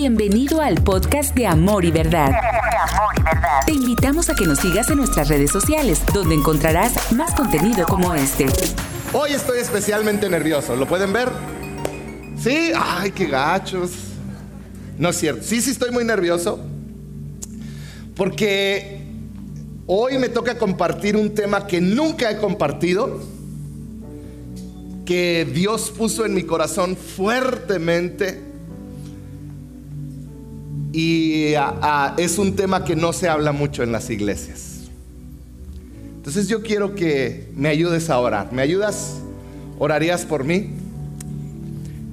Bienvenido al podcast de Amor y Verdad. Te invitamos a que nos sigas en nuestras redes sociales, donde encontrarás más contenido como este. Hoy estoy especialmente nervioso, ¿lo pueden ver? ¿Sí? Ay, qué gachos. No es cierto. Sí, sí estoy muy nervioso. Porque hoy me toca compartir un tema que nunca he compartido. Que Dios puso en mi corazón fuertemente. Y es un tema que no se habla mucho en las iglesias. Entonces yo quiero que me ayudes a orar. ¿Me ayudas? ¿Orarías por mí?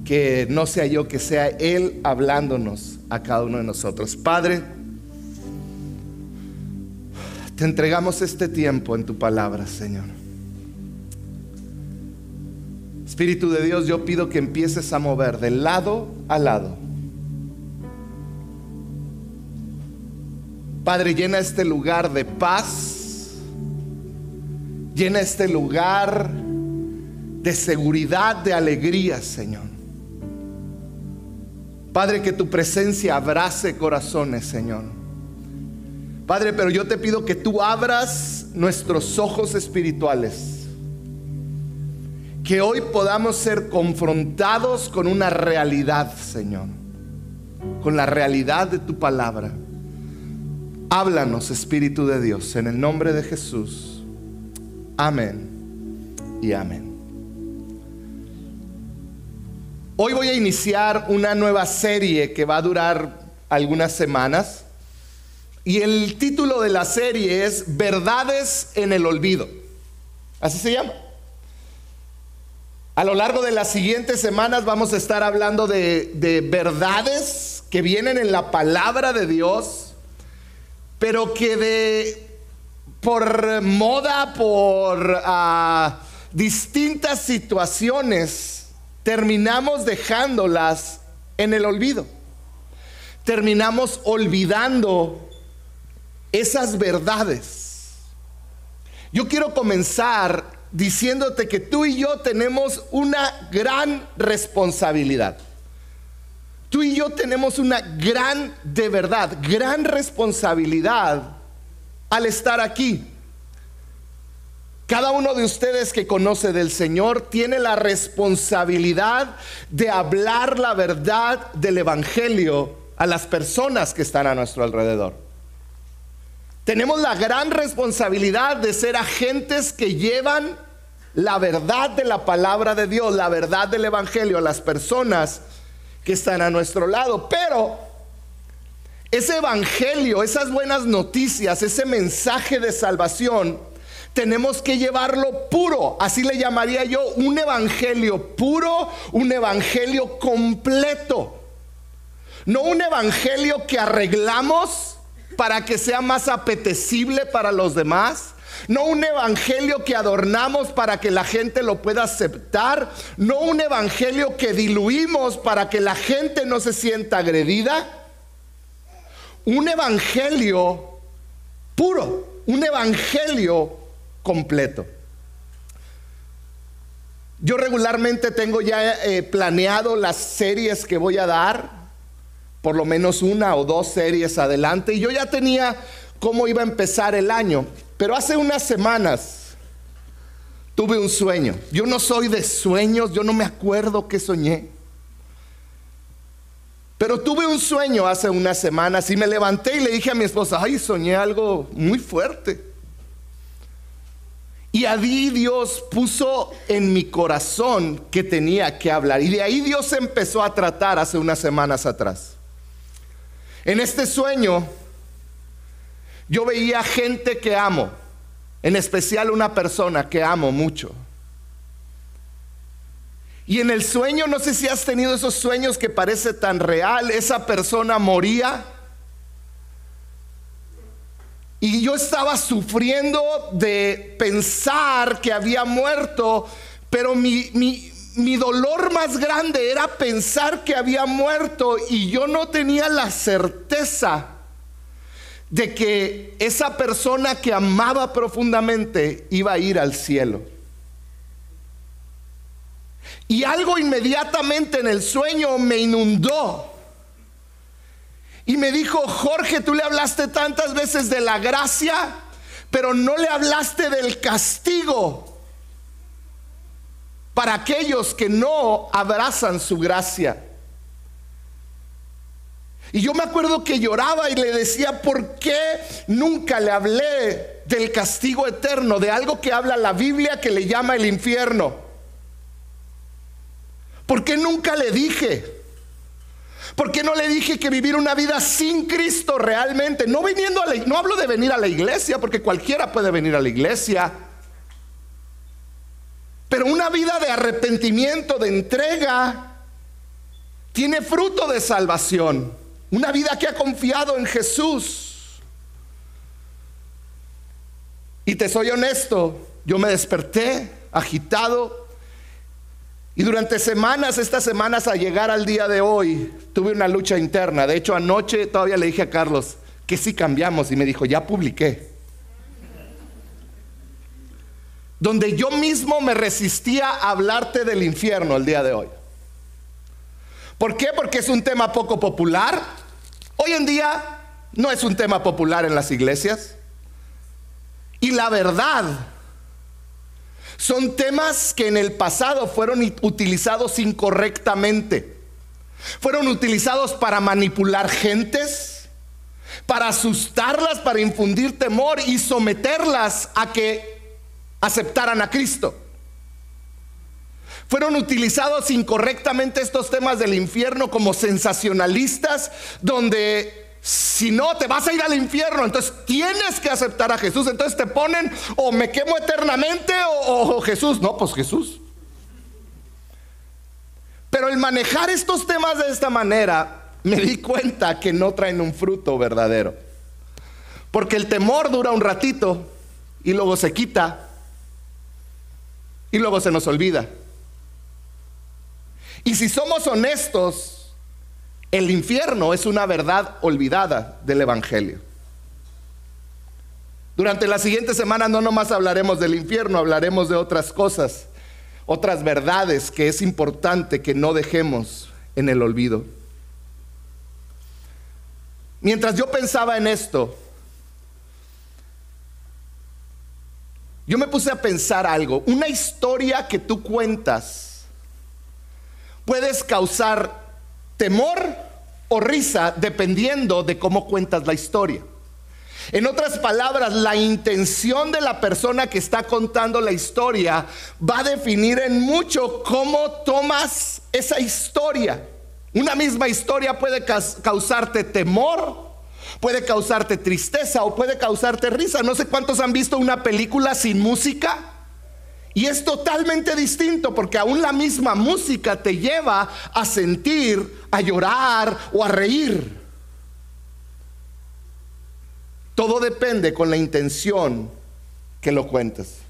Que no sea yo, que sea Él hablándonos a cada uno de nosotros. Padre, te entregamos este tiempo en tu palabra, Señor. Espíritu de Dios, yo pido que empieces a mover de lado a lado. Padre, llena este lugar de paz. Llena este lugar de seguridad, de alegría, Señor. Padre, que tu presencia abrace corazones, Señor. Padre, pero yo te pido que tú abras nuestros ojos espirituales. Que hoy podamos ser confrontados con una realidad, Señor. Con la realidad de tu palabra. Háblanos, Espíritu de Dios, en el nombre de Jesús. Amén y amén. Hoy voy a iniciar una nueva serie que va a durar algunas semanas. Y el título de la serie es Verdades en el Olvido. Así se llama. A lo largo de las siguientes semanas vamos a estar hablando de, verdades que vienen en la palabra de Dios pero que de por moda, por ah, distintas situaciones, terminamos dejándolas en el olvido. Terminamos olvidando esas verdades. Yo quiero comenzar diciéndote que tú y yo tenemos una gran responsabilidad. Tú y yo tenemos una gran, de verdad, gran responsabilidad al estar aquí. Cada uno de ustedes que conoce del Señor tiene la responsabilidad de hablar la verdad del Evangelio a las personas que están a nuestro alrededor. Tenemos la gran responsabilidad de ser agentes que llevan la verdad de la palabra de Dios, la verdad del Evangelio a las personas que están a nuestro lado. Pero ese evangelio, esas buenas noticias, ese mensaje de salvación, tenemos que llevarlo puro. Así le llamaría yo un evangelio puro, un evangelio completo. No un evangelio que arreglamos para que sea más apetecible para los demás no un evangelio que adornamos para que la gente lo pueda aceptar, no un evangelio que diluimos para que la gente no se sienta agredida, un evangelio puro, un evangelio completo. Yo regularmente tengo ya eh, planeado las series que voy a dar, por lo menos una o dos series adelante, y yo ya tenía cómo iba a empezar el año. Pero hace unas semanas tuve un sueño. Yo no soy de sueños, yo no me acuerdo qué soñé. Pero tuve un sueño hace unas semanas y me levanté y le dije a mi esposa, ay, soñé algo muy fuerte. Y ahí Dios puso en mi corazón que tenía que hablar. Y de ahí Dios empezó a tratar hace unas semanas atrás. En este sueño yo veía gente que amo, en especial una persona que amo mucho. Y en el sueño, no sé si has tenido esos sueños que parece tan real, esa persona moría. Y yo estaba sufriendo de pensar que había muerto, pero mi, mi dolor más grande era pensar que había muerto y yo no tenía la certeza de que esa persona que amaba profundamente iba a ir al cielo. Y algo inmediatamente en el sueño me inundó. Y me dijo, Jorge, tú le hablaste tantas veces de la gracia, pero no le hablaste del castigo para aquellos que no abrazan su gracia. Y yo me acuerdo que lloraba y le decía, ¿por qué nunca le hablé del castigo eterno, de algo que habla la Biblia que le llama el infierno? ¿Por qué nunca le dije? ¿Por qué no le dije que vivir una vida sin Cristo realmente? No viniendo a la, no hablo de venir a la iglesia, porque cualquiera puede venir a la iglesia. Pero una vida de arrepentimiento, de entrega, tiene fruto de salvación. Una vida que ha confiado en Jesús. Y te soy honesto, yo me desperté agitado, y durante semanas, estas semanas a llegar al día de hoy, tuve una lucha interna. De hecho, anoche todavía le dije a Carlos que si cambiamos y me dijo, ya publiqué. Donde yo mismo me resistía a hablarte del infierno el día de hoy. ¿Por qué? Porque es un tema poco popular. Hoy en día no es un tema popular en las iglesias. Y la verdad son temas que en el pasado fueron utilizados incorrectamente. Fueron utilizados para manipular gentes, para asustarlas, para infundir temor y someterlas a que aceptaran a Cristo. Fueron utilizados incorrectamente estos temas del infierno como sensacionalistas, donde si no, te vas a ir al infierno. Entonces tienes que aceptar a Jesús. Entonces te ponen o me quemo eternamente o, Jesús. No, pues Jesús. Pero el manejar estos temas de esta manera, me di cuenta que no traen un fruto verdadero. Porque el temor dura un ratito y luego se quita y luego se nos olvida. Y si somos honestos, el infierno es una verdad olvidada del Evangelio. Durante la siguiente semana no nomás hablaremos del infierno, hablaremos de otras cosas, otras verdades que es importante que no dejemos en el olvido. Mientras yo pensaba en esto, yo me puse a pensar algo. Una historia que tú cuentas puedes causar temor o risa dependiendo de cómo cuentas la historia. En otras palabras, la intención de la persona que está contando la historia va a definir en mucho cómo tomas esa historia. Una misma historia puede causarte temor, puede causarte tristeza o puede causarte risa. No sé cuántos han visto una película sin música. Y es totalmente distinto porque aún la misma música te lleva a sentir, a llorar o a reír. Todo depende con la intención que lo cuentes.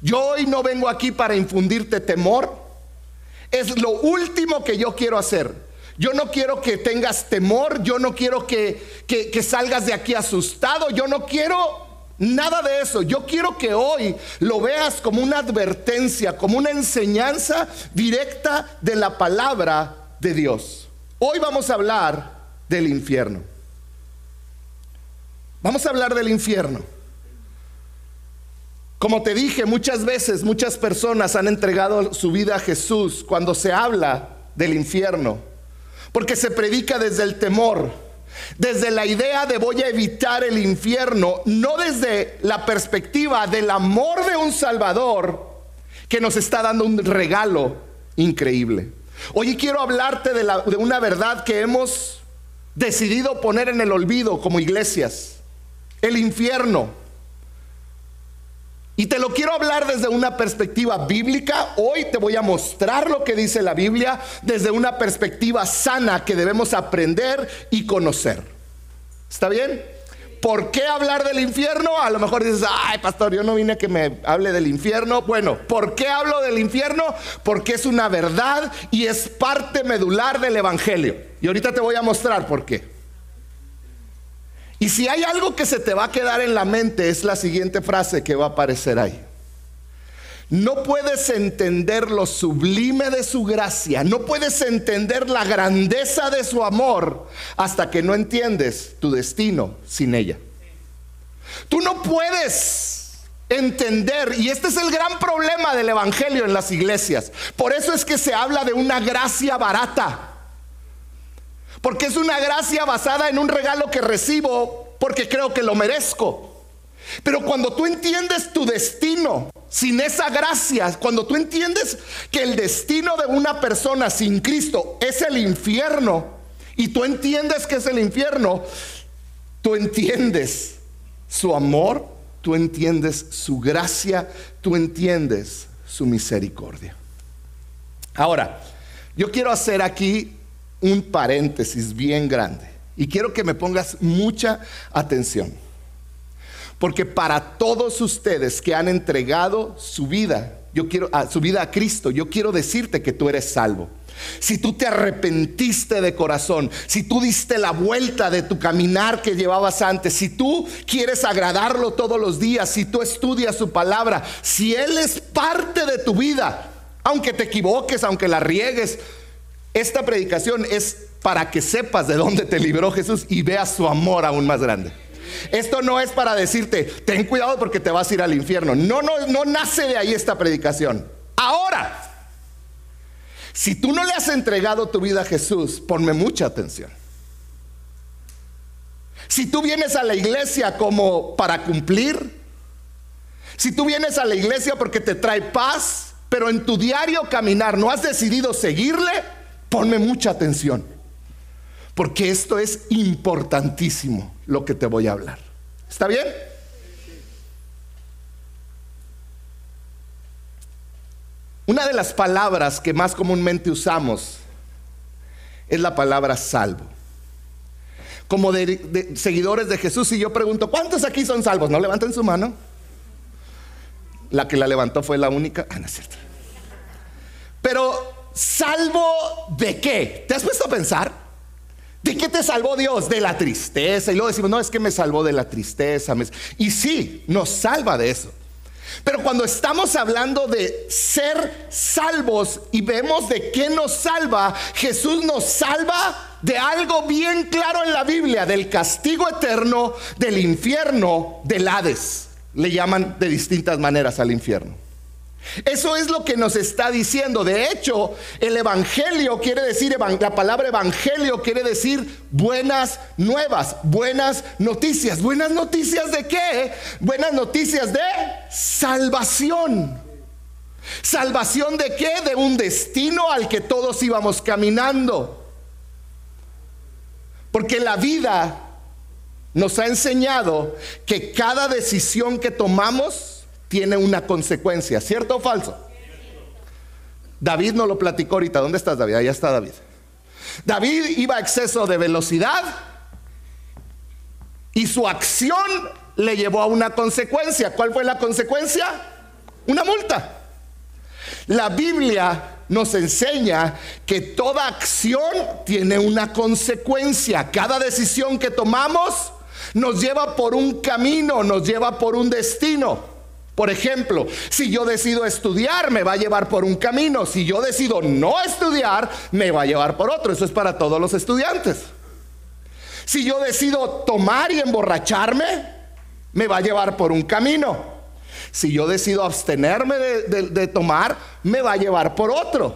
Yo hoy no vengo aquí para infundirte temor. Es lo último que yo quiero hacer. Yo no quiero que tengas temor, yo no quiero que, que, salgas de aquí asustado, yo no quiero Nada de eso. Yo quiero que hoy lo veas como una advertencia, como una enseñanza directa de la palabra de Dios. Hoy vamos a hablar del infierno. Vamos a hablar del infierno. Como te dije, muchas veces muchas personas han entregado su vida a Jesús cuando se habla del infierno, porque se predica desde el temor desde la idea de voy a evitar el infierno, no desde la perspectiva del amor de un Salvador que nos está dando un regalo increíble. Hoy quiero hablarte de, de una verdad que hemos decidido poner en el olvido como iglesias, el infierno. Y te lo quiero hablar desde una perspectiva bíblica. Hoy te voy a mostrar lo que dice la Biblia desde una perspectiva sana que debemos aprender y conocer. ¿Está bien? ¿Por qué hablar del infierno? A lo mejor dices, ay pastor, yo no vine a que me hable del infierno. Bueno, ¿por qué hablo del infierno? Porque es una verdad y es parte medular del Evangelio. Y ahorita te voy a mostrar por qué. Y si hay algo que se te va a quedar en la mente es la siguiente frase que va a aparecer ahí. No puedes entender lo sublime de su gracia, no puedes entender la grandeza de su amor hasta que no entiendes tu destino sin ella. Tú no puedes entender, y este es el gran problema del Evangelio en las iglesias. Por eso es que se habla de una gracia barata. Porque es una gracia basada en un regalo que recibo porque creo que lo merezco. Pero cuando tú entiendes tu destino sin esa gracia, cuando tú entiendes que el destino de una persona sin Cristo es el infierno, y tú entiendes que es el infierno, tú entiendes su amor, tú entiendes su gracia, tú entiendes su misericordia. Ahora, yo quiero hacer aquí un paréntesis bien grande y quiero que me pongas mucha atención. Porque para todos ustedes que han entregado su vida, yo quiero a, su vida a Cristo, yo quiero decirte que tú eres salvo. Si tú te arrepentiste de corazón, si tú diste la vuelta de tu caminar que llevabas antes, si tú quieres agradarlo todos los días, si tú estudias su palabra, si Él es parte de tu vida, aunque te equivoques, aunque la riegues, esta predicación es para que sepas de dónde te libró Jesús y veas su amor aún más grande. Esto no es para decirte, ten cuidado porque te vas a ir al infierno. No, no, no nace de ahí esta predicación. Ahora, si tú no le has entregado tu vida a Jesús, ponme mucha atención. Si tú vienes a la iglesia como para cumplir, si tú vienes a la iglesia porque te trae paz, pero en tu diario caminar no has decidido seguirle, ponme mucha atención. Porque esto es importantísimo lo que te voy a hablar. ¿Está bien? Una de las palabras que más comúnmente usamos es la palabra salvo. Como seguidores de Jesús, y yo pregunto, ¿cuántos aquí son salvos? No levanten su mano. La que la levantó fue la única. Ah, no es cierto. Pero, ¿salvo de qué? ¿Te has puesto a pensar? ¿De qué te salvó Dios? De la tristeza. Y luego decimos, no, es que me salvó de la tristeza. Y sí, nos salva de eso. Pero cuando estamos hablando de ser salvos y vemos de qué nos salva, Jesús nos salva de algo bien claro en la Biblia, del castigo eterno, del infierno, del Hades. Le llaman de distintas maneras al infierno. Eso es lo que nos está diciendo. De hecho, el Evangelio quiere decir, la palabra Evangelio quiere decir buenas nuevas, buenas noticias. ¿Buenas noticias de qué? Buenas noticias de salvación. ¿Salvación de qué? De un destino al que todos íbamos caminando. Porque la vida nos ha enseñado que cada decisión que tomamos, tiene una consecuencia, ¿cierto o falso? David no lo platicó ahorita. ¿Dónde estás, David? Allá está David. David iba a exceso de velocidad y su acción le llevó a una consecuencia. ¿Cuál fue la consecuencia? Una multa. La Biblia nos enseña que toda acción tiene una consecuencia. Cada decisión que tomamos nos lleva por un camino, nos lleva por un destino. Por ejemplo, si yo decido estudiar, me va a llevar por un camino. Si yo decido no estudiar, me va a llevar por otro. Eso es para todos los estudiantes. Si yo decido tomar y emborracharme, me va a llevar por un camino. Si yo decido abstenerme de, tomar, me va a llevar por otro.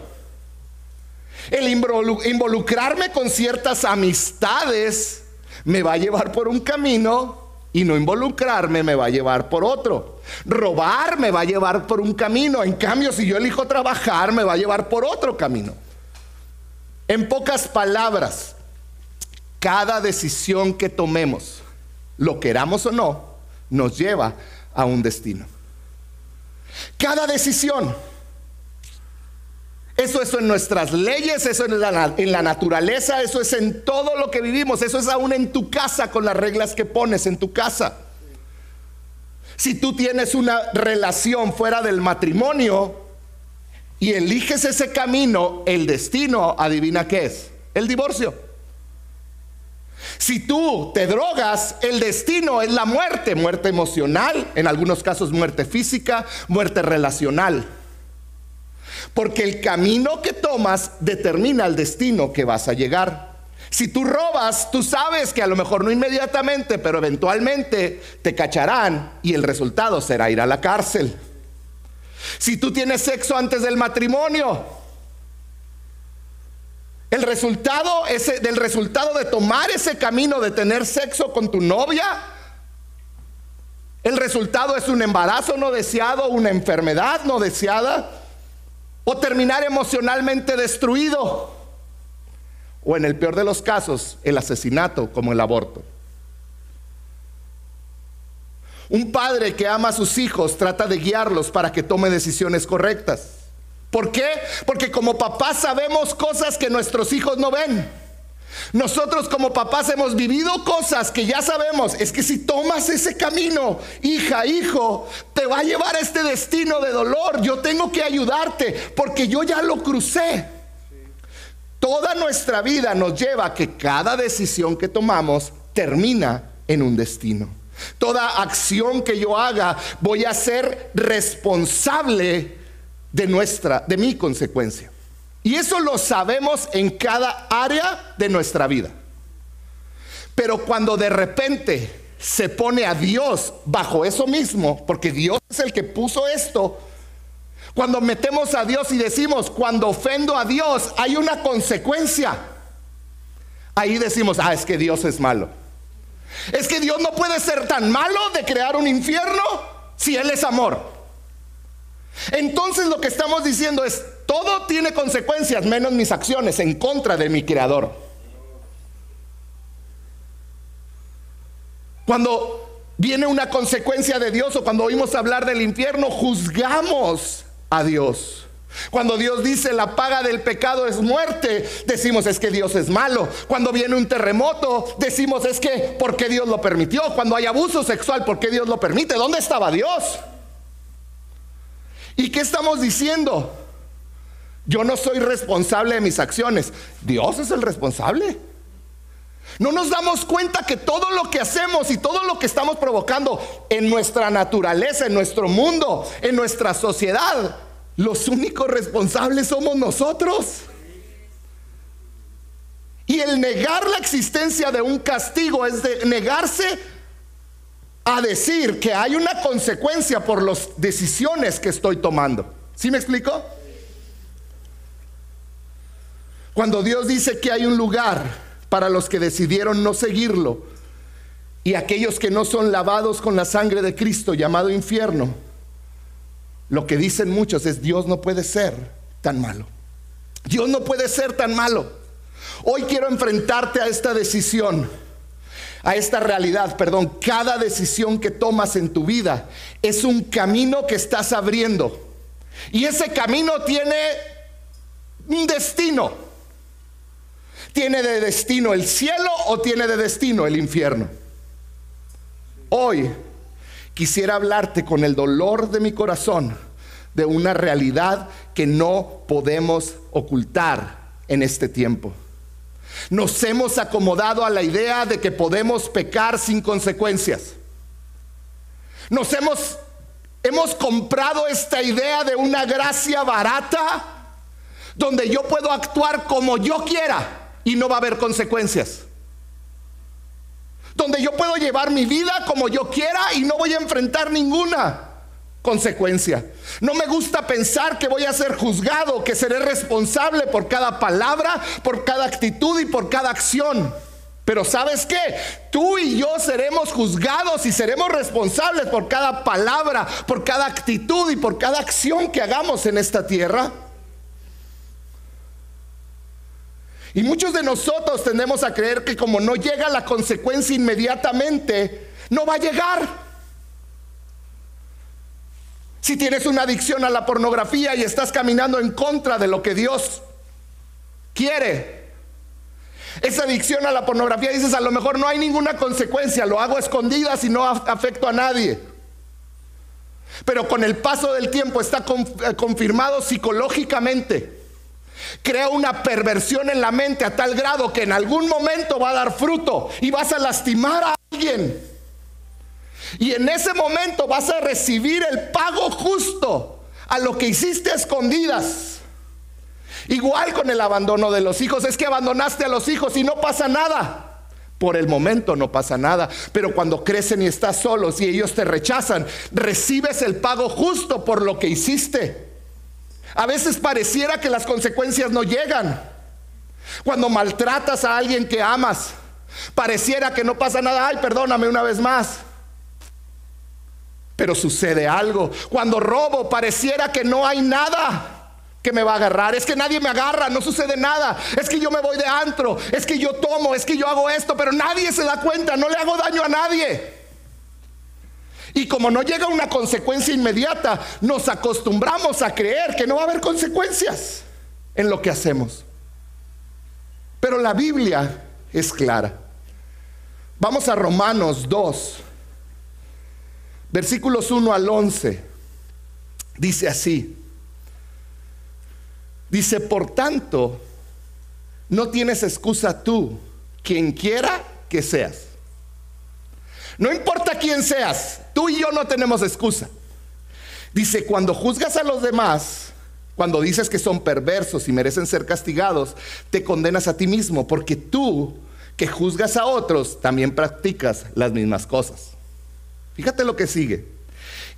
El involucrarme con ciertas amistades me va a llevar por un camino y no involucrarme me va a llevar por otro. Robar me va a llevar por un camino. En cambio, si yo elijo trabajar, me va a llevar por otro camino. En pocas palabras, cada decisión que tomemos, lo queramos o no, nos lleva a un destino. Cada decisión. Eso es en nuestras leyes, eso es en la, en la, naturaleza, eso es en todo lo que vivimos, eso es aún en tu casa con las reglas que pones en tu casa. Si tú tienes una relación fuera del matrimonio y eliges ese camino, el destino, adivina qué es, el divorcio. Si tú te drogas, el destino es la muerte, muerte emocional, en algunos casos muerte física, muerte relacional. Porque el camino que tomas determina el destino que vas a llegar. Si tú robas, tú sabes que a lo mejor no inmediatamente, pero eventualmente te cacharán y el resultado será ir a la cárcel. Si tú tienes sexo antes del matrimonio, el resultado ese, del resultado de tomar ese camino de tener sexo con tu novia, el resultado es un embarazo no deseado, una enfermedad no deseada, o terminar emocionalmente destruido, o en el peor de los casos, el asesinato como el aborto. Un padre que ama a sus hijos trata de guiarlos para que tome decisiones correctas. ¿Por qué? Porque como papás sabemos cosas que nuestros hijos no ven. Nosotros como papás hemos vivido cosas que ya sabemos. Es que si tomas ese camino, hija, hijo, te va a llevar a este destino de dolor. Yo tengo que ayudarte porque yo ya lo crucé. Toda nuestra vida nos lleva a que cada decisión que tomamos termina en un destino. Toda acción que yo haga voy a ser responsable de nuestra, de mi consecuencia. Y eso lo sabemos en cada área de nuestra vida. Pero cuando de repente se pone a Dios bajo eso mismo, porque Dios es el que puso esto, cuando metemos a Dios y decimos, cuando ofendo a Dios hay una consecuencia, ahí decimos, ah, es que Dios es malo. Es que Dios no puede ser tan malo de crear un infierno si Él es amor. Entonces lo que estamos diciendo es, todo tiene consecuencias menos mis acciones en contra de mi creador. Cuando viene una consecuencia de Dios o cuando oímos hablar del infierno, juzgamos a Dios. Cuando Dios dice la paga del pecado es muerte, decimos es que Dios es malo. Cuando viene un terremoto, decimos es que ¿por qué Dios lo permitió? Cuando hay abuso sexual, ¿por qué Dios lo permite? ¿Dónde estaba Dios? ¿Y qué estamos diciendo? Yo no soy responsable de mis acciones. Dios es el responsable. No nos damos cuenta que todo lo que hacemos y todo lo que estamos provocando en nuestra naturaleza, en nuestro mundo, en nuestra sociedad, los únicos responsables somos nosotros. Y el negar la existencia de un castigo es de negarse a decir que hay una consecuencia por las decisiones que estoy tomando. ¿Sí me explico? Cuando Dios dice que hay un lugar para los que decidieron no seguirlo y aquellos que no son lavados con la sangre de Cristo llamado infierno, lo que dicen muchos es Dios no puede ser tan malo. Dios no puede ser tan malo. Hoy quiero enfrentarte a esta decisión a esta realidad, perdón, cada decisión que tomas en tu vida es un camino que estás abriendo. Y ese camino tiene un destino. ¿Tiene de destino el cielo o tiene de destino el infierno? Hoy quisiera hablarte con el dolor de mi corazón de una realidad que no podemos ocultar en este tiempo. Nos hemos acomodado a la idea de que podemos pecar sin consecuencias. Nos hemos, hemos comprado esta idea de una gracia barata donde yo puedo actuar como yo quiera y no va a haber consecuencias. Donde yo puedo llevar mi vida como yo quiera y no voy a enfrentar ninguna consecuencia. No me gusta pensar que voy a ser juzgado, que seré responsable por cada palabra, por cada actitud y por cada acción. Pero ¿sabes qué? Tú y yo seremos juzgados y seremos responsables por cada palabra, por cada actitud y por cada acción que hagamos en esta tierra. Y muchos de nosotros tendemos a creer que como no llega la consecuencia inmediatamente, no va a llegar. Si tienes una adicción a la pornografía y estás caminando en contra de lo que Dios quiere, esa adicción a la pornografía dices, a lo mejor no hay ninguna consecuencia, lo hago a escondidas y no afecto a nadie. Pero con el paso del tiempo está eh, confirmado psicológicamente crea una perversión en la mente a tal grado que en algún momento va a dar fruto y vas a lastimar a alguien. Y en ese momento vas a recibir el pago justo a lo que hiciste a escondidas. Igual con el abandono de los hijos, es que abandonaste a los hijos y no pasa nada. Por el momento no pasa nada, pero cuando crecen y estás solos y ellos te rechazan, recibes el pago justo por lo que hiciste. A veces pareciera que las consecuencias no llegan. Cuando maltratas a alguien que amas, pareciera que no pasa nada. Ay, perdóname una vez más. Pero sucede algo. Cuando robo, pareciera que no hay nada que me va a agarrar. Es que nadie me agarra, no sucede nada. Es que yo me voy de antro, es que yo tomo, es que yo hago esto, pero nadie se da cuenta, no le hago daño a nadie. Y como no llega una consecuencia inmediata, nos acostumbramos a creer que no va a haber consecuencias en lo que hacemos. Pero la Biblia es clara. Vamos a Romanos 2, versículos 1 al 11. Dice así. Dice, por tanto, no tienes excusa tú, quien quiera que seas. No importa quién seas, tú y yo no tenemos excusa. Dice, cuando juzgas a los demás, cuando dices que son perversos y merecen ser castigados, te condenas a ti mismo, porque tú que juzgas a otros, también practicas las mismas cosas. Fíjate lo que sigue.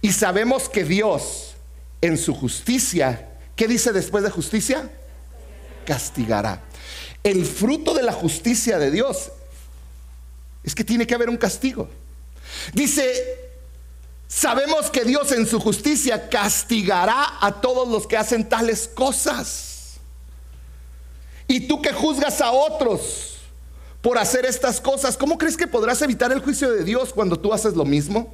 Y sabemos que Dios, en su justicia, ¿Qué dice después de justicia? Castigará. El fruto de la justicia de Dios es que tiene que haber un castigo. Dice, sabemos que Dios en su justicia castigará a todos los que hacen tales cosas. Y tú que juzgas a otros por hacer estas cosas, ¿cómo crees que podrás evitar el juicio de Dios cuando tú haces lo mismo?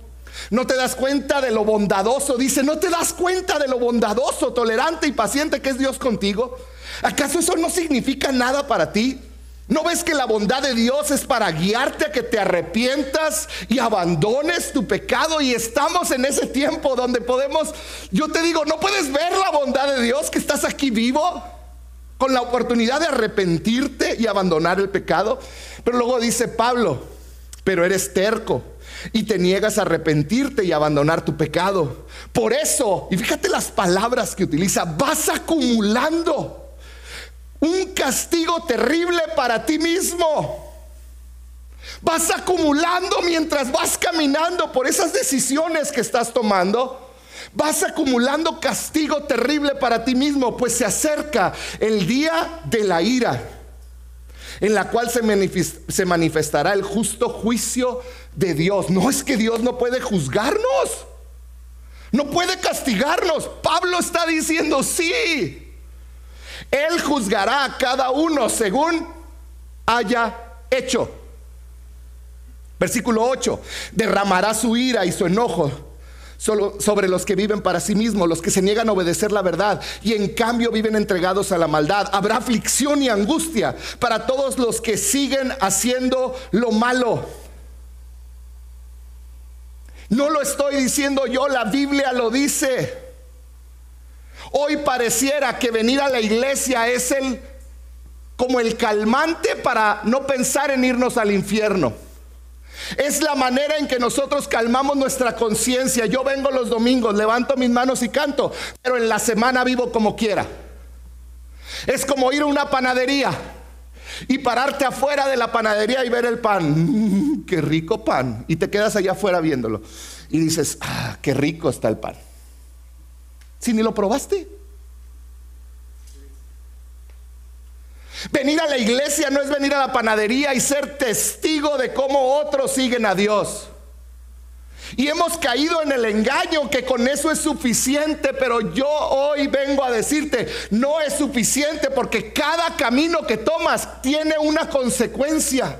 No te das cuenta de lo bondadoso, dice, no te das cuenta de lo bondadoso, tolerante y paciente que es Dios contigo. ¿Acaso eso no significa nada para ti? ¿No ves que la bondad de Dios es para guiarte a que te arrepientas y abandones tu pecado? Y estamos en ese tiempo donde podemos, yo te digo, ¿no puedes ver la bondad de Dios que estás aquí vivo? Con la oportunidad de arrepentirte y abandonar el pecado. Pero luego dice Pablo, pero eres terco y te niegas a arrepentirte y abandonar tu pecado. Por eso, y fíjate las palabras que utiliza, vas acumulando un castigo terrible para ti mismo. Vas acumulando mientras vas caminando por esas decisiones que estás tomando. Vas acumulando castigo terrible para ti mismo, pues se acerca el día de la ira en la cual se, manifestará el justo juicio de Dios. No es que Dios no puede juzgarnos, no puede castigarnos. Pablo está diciendo, sí, Él juzgará a cada uno según haya hecho. Versículo 8, derramará su ira y su enojo sobre los que viven para sí mismos, los que se niegan a obedecer la verdad y en cambio viven entregados a la maldad. Habrá aflicción y angustia para todos los que siguen haciendo lo malo. No lo estoy diciendo yo, la Biblia lo dice. Hoy pareciera que venir a la iglesia es el como el calmante para no pensar en irnos al infierno. Es la manera en que nosotros calmamos nuestra conciencia. Yo vengo los domingos, levanto mis manos y canto, pero en la semana vivo como quiera. Es como ir a una panadería y pararte afuera de la panadería y ver el pan. qué rico pan. Y te quedas allá afuera viéndolo. Y dices, ah, qué rico está el pan. Si ni lo probaste. Venir a la iglesia no es venir a la panadería y ser testigo de cómo otros siguen a Dios. Y hemos caído en el engaño que con eso es suficiente, pero yo hoy vengo a decirte, no es suficiente porque cada camino que tomas tiene una consecuencia.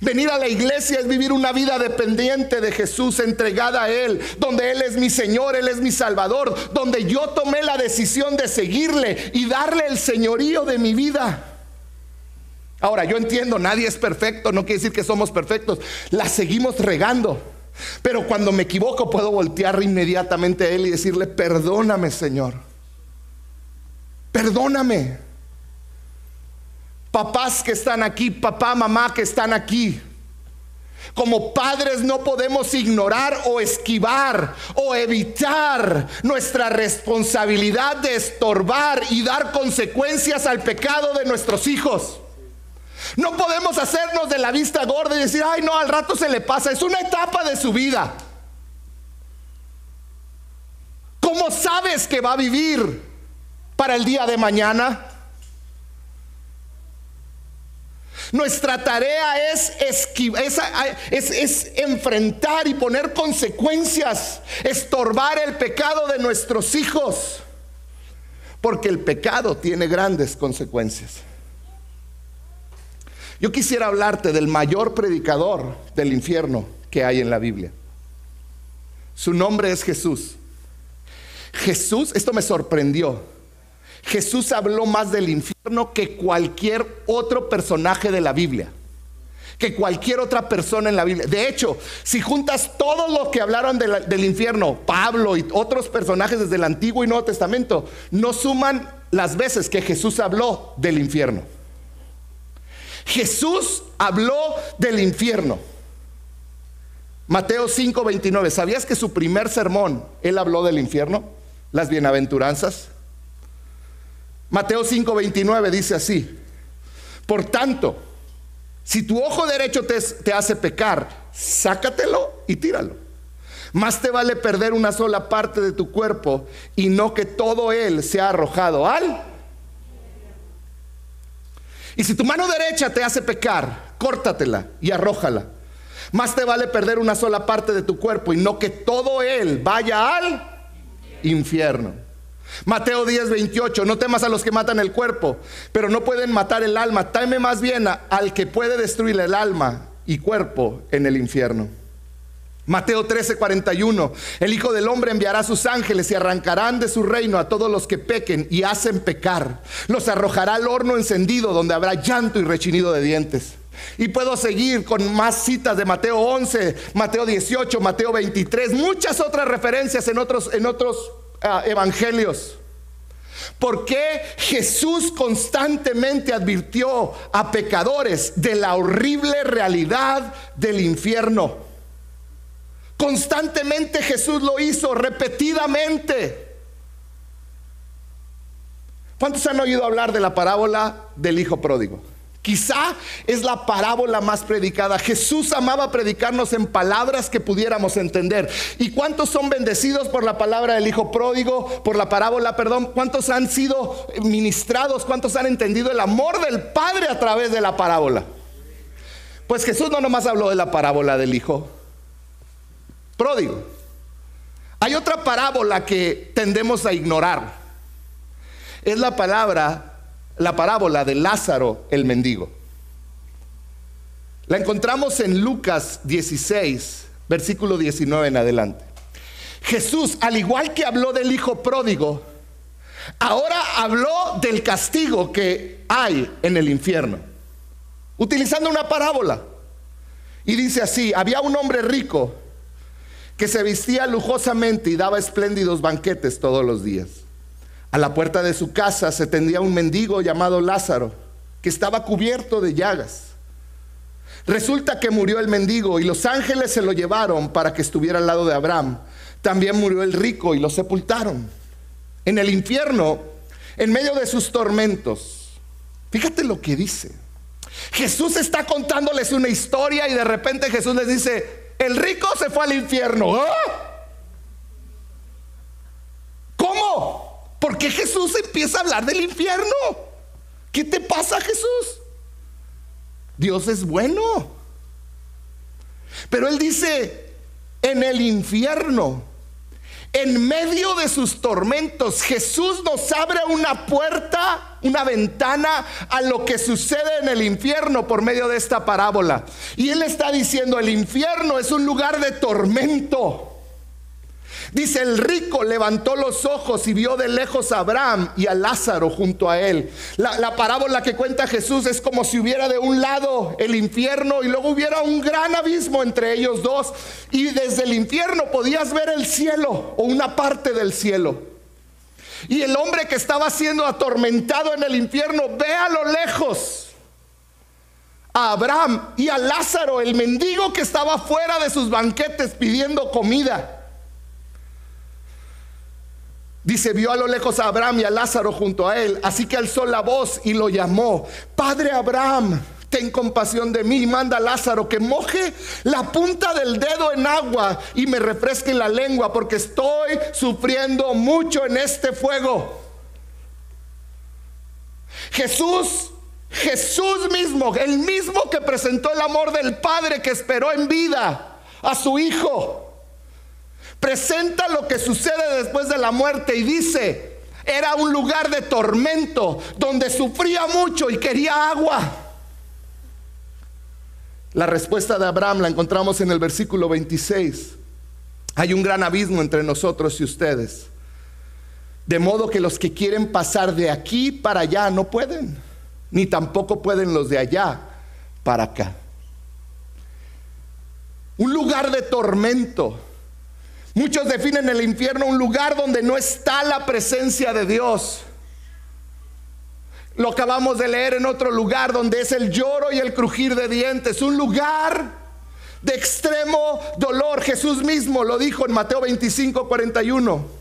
Venir a la iglesia es vivir una vida dependiente de Jesús, entregada a Él, donde Él es mi Señor, Él es mi Salvador, donde yo tomé la decisión de seguirle y darle el señorío de mi vida. Ahora, yo entiendo, nadie es perfecto, no quiere decir que somos perfectos, la seguimos regando. Pero cuando me equivoco puedo voltear inmediatamente a Él y decirle, perdóname Señor. Perdóname. Papás que están aquí, papá, mamá que están aquí. Como padres no podemos ignorar o esquivar o evitar nuestra responsabilidad de estorbar y dar consecuencias al pecado de nuestros hijos. No podemos hacernos de la vista gorda y decir, ay no, al rato se le pasa. Es una etapa de su vida. ¿Cómo sabes que va a vivir para el día de mañana? Nuestra tarea es, es, enfrentar y poner consecuencias, estorbar el pecado de nuestros hijos, porque el pecado tiene grandes consecuencias. Yo quisiera hablarte del mayor predicador del infierno que hay en la Biblia. Su nombre es Jesús. Jesús, esto me sorprendió. Jesús habló más del infierno que cualquier otro personaje de la Biblia. Que cualquier otra persona en la Biblia. De hecho, si juntas todo lo que hablaron del infierno, Pablo y otros personajes desde el Antiguo y Nuevo Testamento, no suman las veces que Jesús habló del infierno. Jesús habló del infierno. Mateo 5:29. ¿Sabías que su primer sermón, él habló del infierno? Las bienaventuranzas. Mateo 5:29 dice así. Por tanto, si tu ojo derecho te, te, hace pecar, sácatelo y tíralo. Más te vale perder una sola parte de tu cuerpo y no que todo él sea arrojado al y si tu mano derecha te hace pecar, córtatela y arrójala. Más te vale perder una sola parte de tu cuerpo y no que todo él vaya al infierno. Mateo 10, 28, no temas a los que matan el cuerpo, pero no pueden matar el alma. Teme más bien al que puede destruir el alma y cuerpo en el infierno. Mateo 13, 41. El Hijo del Hombre enviará a sus ángeles y arrancarán de su reino a todos los que pequen y hacen pecar. Los arrojará al horno encendido donde habrá llanto y rechinido de dientes. Y puedo seguir con más citas de Mateo 11, Mateo 18, Mateo 23, muchas otras referencias en otros, en otros ah, evangelios. ¿Por qué Jesús constantemente advirtió a pecadores de la horrible realidad del infierno? Constantemente Jesús lo hizo, repetidamente. ¿Cuántos han oído hablar de la parábola del Hijo Pródigo? Quizá es la parábola más predicada. Jesús amaba predicarnos en palabras que pudiéramos entender. ¿Y cuántos son bendecidos por la palabra del Hijo Pródigo, por la parábola, perdón? ¿Cuántos han sido ministrados? ¿Cuántos han entendido el amor del Padre a través de la parábola? Pues Jesús no nomás habló de la parábola del Hijo pródigo. Hay otra parábola que tendemos a ignorar. Es la palabra, la parábola de Lázaro el mendigo. La encontramos en Lucas 16, versículo 19 en adelante. Jesús, al igual que habló del hijo pródigo, ahora habló del castigo que hay en el infierno, utilizando una parábola. Y dice así, había un hombre rico que se vestía lujosamente y daba espléndidos banquetes todos los días. A la puerta de su casa se tendía un mendigo llamado Lázaro, que estaba cubierto de llagas. Resulta que murió el mendigo y los ángeles se lo llevaron para que estuviera al lado de Abraham. También murió el rico y lo sepultaron. En el infierno, en medio de sus tormentos, fíjate lo que dice. Jesús está contándoles una historia y de repente Jesús les dice, el rico se fue al infierno. ¿Ah? ¿Cómo? ¿Por qué Jesús empieza a hablar del infierno? ¿Qué te pasa, Jesús? Dios es bueno. Pero Él dice, en el infierno en medio de sus tormentos, Jesús nos abre una puerta, una ventana a lo que sucede en el infierno por medio de esta parábola. Y Él está diciendo, el infierno es un lugar de tormento. Dice, el rico levantó los ojos y vio de lejos a Abraham y a Lázaro junto a él. La, la, parábola que cuenta Jesús es como si hubiera de un lado el infierno y luego hubiera un gran abismo entre ellos dos. Y desde el infierno podías ver el cielo o una parte del cielo. Y el hombre que estaba siendo atormentado en el infierno ve a lo lejos a Abraham y a Lázaro, el mendigo que estaba fuera de sus banquetes pidiendo comida. Dice, vio a lo lejos a Abraham y a Lázaro junto a él, así que alzó la voz y lo llamó, Padre Abraham, ten compasión de mí, manda a Lázaro que moje la punta del dedo en agua y me refresque la lengua, porque estoy sufriendo mucho en este fuego. Jesús, Jesús mismo, el mismo que presentó el amor del Padre que esperó en vida a su Hijo presenta lo que sucede después de la muerte y dice, era un lugar de tormento donde sufría mucho y quería agua. La respuesta de Abraham la encontramos en el versículo 26. Hay un gran abismo entre nosotros y ustedes. De modo que los que quieren pasar de aquí para allá no pueden, ni tampoco pueden los de allá para acá. Un lugar de tormento Muchos definen el infierno un lugar donde no está la presencia de Dios. Lo acabamos de leer en otro lugar donde es el lloro y el crujir de dientes. Un lugar de extremo dolor. Jesús mismo lo dijo en Mateo 25, 41.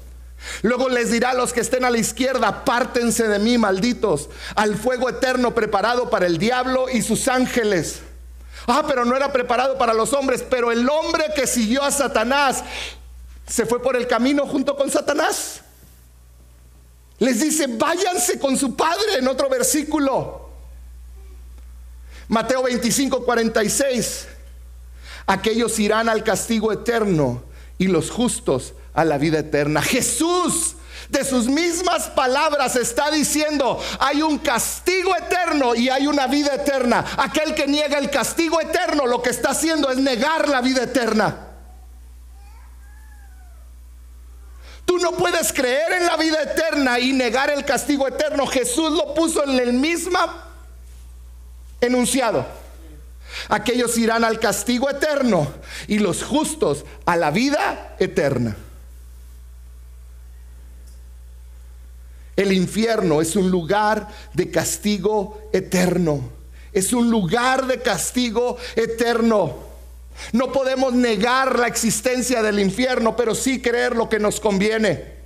Luego les dirá a los que estén a la izquierda, pártense de mí, malditos, al fuego eterno preparado para el diablo y sus ángeles. Ah, pero no era preparado para los hombres, pero el hombre que siguió a Satanás se fue por el camino junto con Satanás. Les dice, váyanse con su padre en otro versículo. Mateo 25, 46. Aquellos irán al castigo eterno y los justos a la vida eterna. Jesús de sus mismas palabras está diciendo, hay un castigo eterno y hay una vida eterna. Aquel que niega el castigo eterno lo que está haciendo es negar la vida eterna. Tú no puedes creer en la vida eterna y negar el castigo eterno. Jesús lo puso en el mismo enunciado. Aquellos irán al castigo eterno y los justos a la vida eterna. El infierno es un lugar de castigo eterno. Es un lugar de castigo eterno. No podemos negar la existencia del infierno, pero sí creer lo que nos conviene.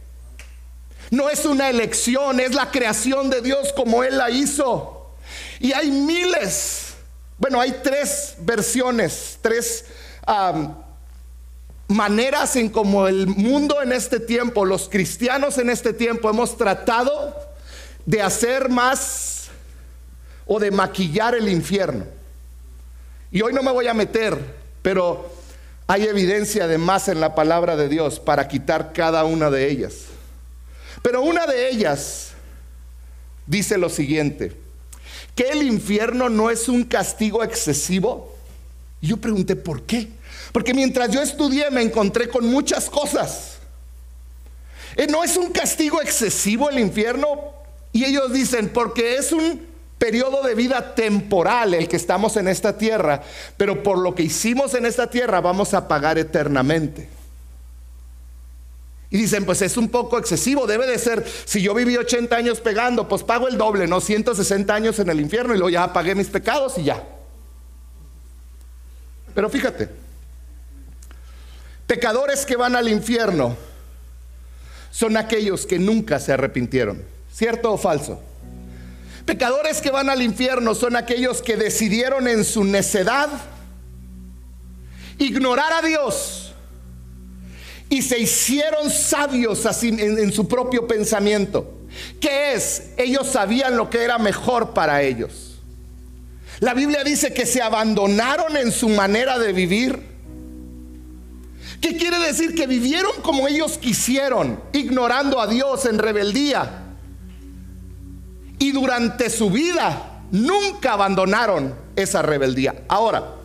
No es una elección, es la creación de Dios como Él la hizo. Y hay miles, bueno, hay tres versiones, tres maneras en como el mundo en este tiempo, los cristianos en este tiempo hemos tratado de hacer más o de maquillar el infierno. Y hoy no me voy a meter pero hay evidencia de más en la palabra de Dios para quitar cada una de ellas. Pero una de ellas dice lo siguiente, que el infierno no es un castigo excesivo. Y yo pregunté, ¿por qué? Porque mientras yo estudié me encontré con muchas cosas. Eh, no es un castigo excesivo el infierno. Y ellos dicen, porque es un periodo de vida temporal el que estamos en esta tierra, pero por lo que hicimos en esta tierra vamos a pagar eternamente. Y dicen, pues es un poco excesivo, debe de ser, si yo viví 80 años pegando, pues pago el doble, no 160 años en el infierno y luego ya pagué mis pecados y ya. Pero fíjate, pecadores que van al infierno son aquellos que nunca se arrepintieron, ¿cierto o falso? Pecadores que van al infierno son aquellos que decidieron en su necedad ignorar a Dios y se hicieron sabios así en, su propio pensamiento. ¿Qué es? Ellos sabían lo que era mejor para ellos. La Biblia dice que se abandonaron en su manera de vivir. ¿Qué quiere decir? Que vivieron como ellos quisieron, ignorando a Dios en rebeldía y durante su vida nunca abandonaron esa rebeldía. Ahora,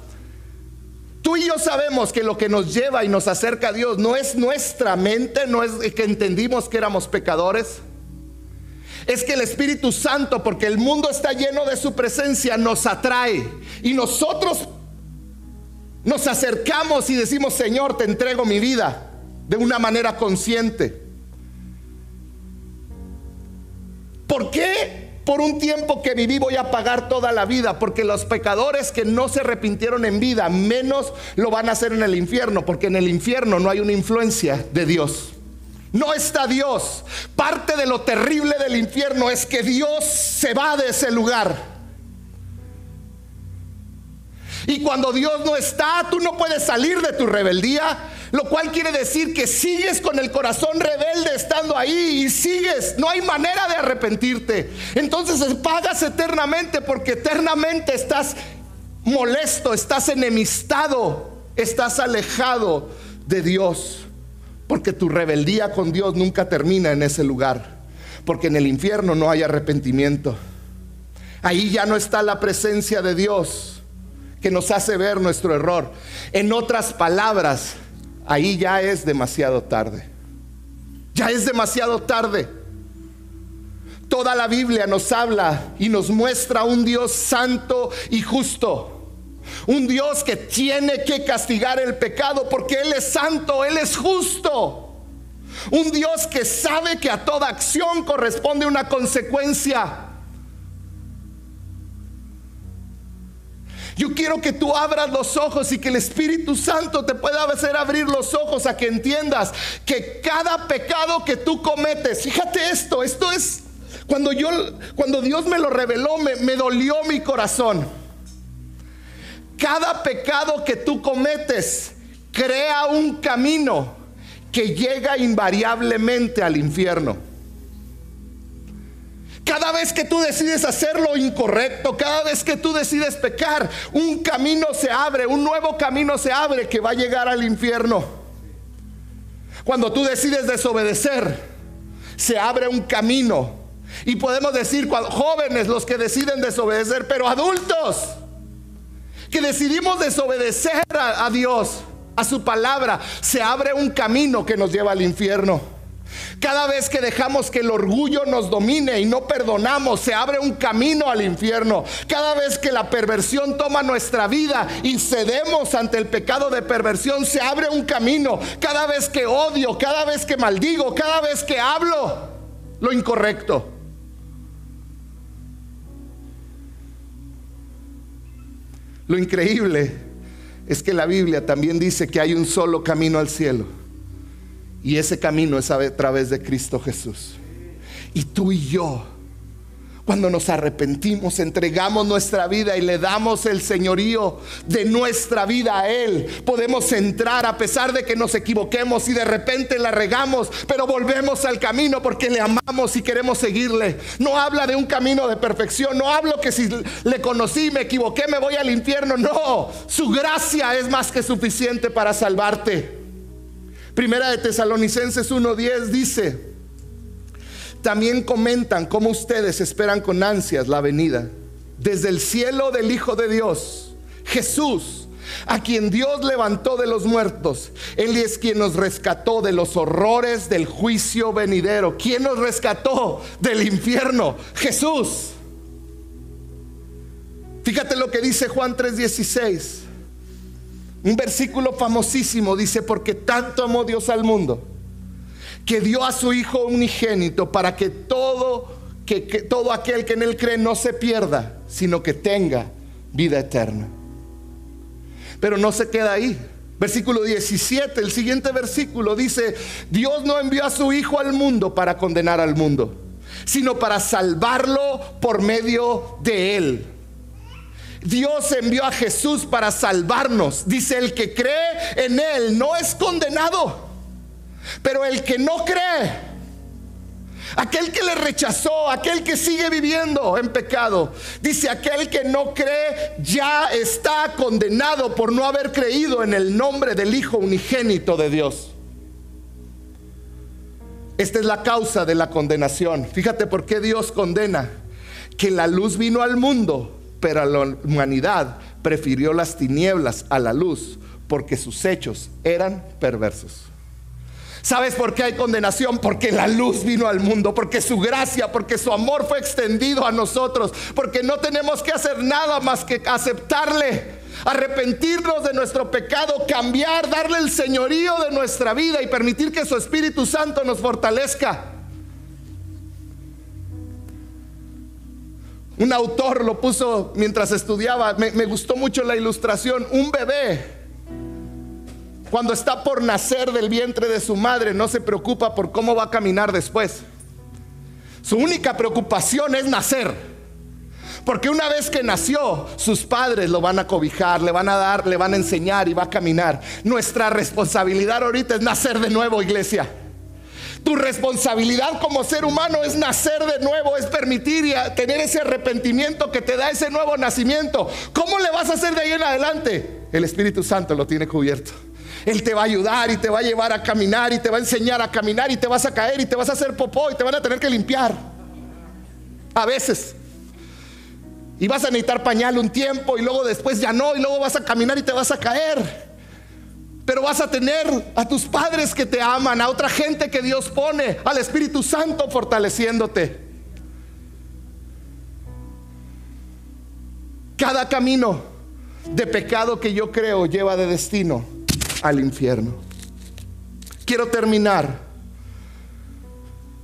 Tú y yo sabemos que lo que nos lleva y nos acerca a Dios no es nuestra mente, no es que entendimos que éramos pecadores. Es que el Espíritu Santo, porque el mundo está lleno de su presencia, nos atrae. Y nosotros nos acercamos y decimos, Señor, te entrego mi vida de una manera consciente. ¿Por qué? por un tiempo que viví voy a pagar toda la vida, porque los pecadores que no se arrepintieron en vida, menos lo van a hacer en el infierno, porque en el infierno no hay una influencia de Dios. No está Dios. Parte de lo terrible del infierno es que Dios se va de ese lugar. Y cuando Dios no está, tú no puedes salir de tu rebeldía. Lo cual quiere decir que sigues con el corazón rebelde estando ahí y sigues. No hay manera de arrepentirte. Entonces pagas eternamente porque eternamente estás molesto, estás enemistado, estás alejado de Dios. Porque tu rebeldía con Dios nunca termina en ese lugar. Porque en el infierno no hay arrepentimiento. Ahí ya no está la presencia de Dios que nos hace ver nuestro error. En otras palabras, ahí ya es demasiado tarde. Ya es demasiado tarde. Toda la Biblia nos habla y nos muestra un Dios santo y justo. Un Dios que tiene que castigar el pecado porque Él es santo, Él es justo. Un Dios que sabe que a toda acción corresponde una consecuencia. Yo quiero que tú abras los ojos y que el Espíritu Santo te pueda hacer abrir los ojos a que entiendas que cada pecado que tú cometes, fíjate esto, esto es cuando yo cuando Dios me lo reveló me, me dolió mi corazón. Cada pecado que tú cometes crea un camino que llega invariablemente al infierno. Cada vez que tú decides hacer lo incorrecto, cada vez que tú decides pecar, un camino se abre, un nuevo camino se abre que va a llegar al infierno. Cuando tú decides desobedecer, se abre un camino. Y podemos decir, jóvenes los que deciden desobedecer, pero adultos que decidimos desobedecer a, a Dios, a su palabra, se abre un camino que nos lleva al infierno. Cada vez que dejamos que el orgullo nos domine y no perdonamos, se abre un camino al infierno. Cada vez que la perversión toma nuestra vida y cedemos ante el pecado de perversión, se abre un camino. Cada vez que odio, cada vez que maldigo, cada vez que hablo lo incorrecto. Lo increíble es que la Biblia también dice que hay un solo camino al cielo. Y ese camino es a través de Cristo Jesús. Y tú y yo, cuando nos arrepentimos, entregamos nuestra vida y le damos el señorío de nuestra vida a Él, podemos entrar a pesar de que nos equivoquemos y de repente la regamos, pero volvemos al camino porque le amamos y queremos seguirle. No habla de un camino de perfección, no hablo que si le conocí, me equivoqué, me voy al infierno. No, su gracia es más que suficiente para salvarte. Primera de Tesalonicenses 1:10 dice, también comentan cómo ustedes esperan con ansias la venida desde el cielo del Hijo de Dios, Jesús, a quien Dios levantó de los muertos. Él es quien nos rescató de los horrores del juicio venidero. ¿Quién nos rescató del infierno? Jesús. Fíjate lo que dice Juan 3:16. Un versículo famosísimo dice, porque tanto amó Dios al mundo, que dio a su Hijo unigénito para que todo, que, todo aquel que en él cree no se pierda, sino que tenga vida eterna. Pero no se queda ahí. Versículo 17, el siguiente versículo dice, Dios no envió a su Hijo al mundo para condenar al mundo, sino para salvarlo por medio de él. Dios envió a Jesús para salvarnos. Dice, el que cree en Él no es condenado. Pero el que no cree, aquel que le rechazó, aquel que sigue viviendo en pecado, dice, aquel que no cree ya está condenado por no haber creído en el nombre del Hijo unigénito de Dios. Esta es la causa de la condenación. Fíjate por qué Dios condena. Que la luz vino al mundo pero la humanidad prefirió las tinieblas a la luz porque sus hechos eran perversos. ¿Sabes por qué hay condenación? Porque la luz vino al mundo, porque su gracia, porque su amor fue extendido a nosotros, porque no tenemos que hacer nada más que aceptarle, arrepentirnos de nuestro pecado, cambiar, darle el señorío de nuestra vida y permitir que su Espíritu Santo nos fortalezca. Un autor lo puso mientras estudiaba, me, gustó mucho la ilustración, un bebé cuando está por nacer del vientre de su madre, no se preocupa por cómo va a caminar después. Su única preocupación es nacer. Porque una vez que nació, sus padres lo van a cobijar, le van a dar, le van a enseñar y va a caminar. Nuestra responsabilidad ahorita es nacer de nuevo, iglesia. Tu responsabilidad como ser humano es nacer de nuevo, es permitir y tener ese arrepentimiento que te da ese nuevo nacimiento. ¿Cómo le vas a hacer de ahí en adelante? El Espíritu Santo lo tiene cubierto. Él te va a ayudar y te va a llevar a caminar y te va a enseñar a caminar y te vas a caer y te vas a hacer popó y te van a tener que limpiar. A veces. Y vas a necesitar pañal un tiempo y luego después ya no y luego vas a caminar y te vas a caer. Pero vas a tener a tus padres que te aman, a otra gente que Dios pone, al Espíritu Santo fortaleciéndote. Cada camino de pecado que yo creo lleva de destino al infierno. Quiero terminar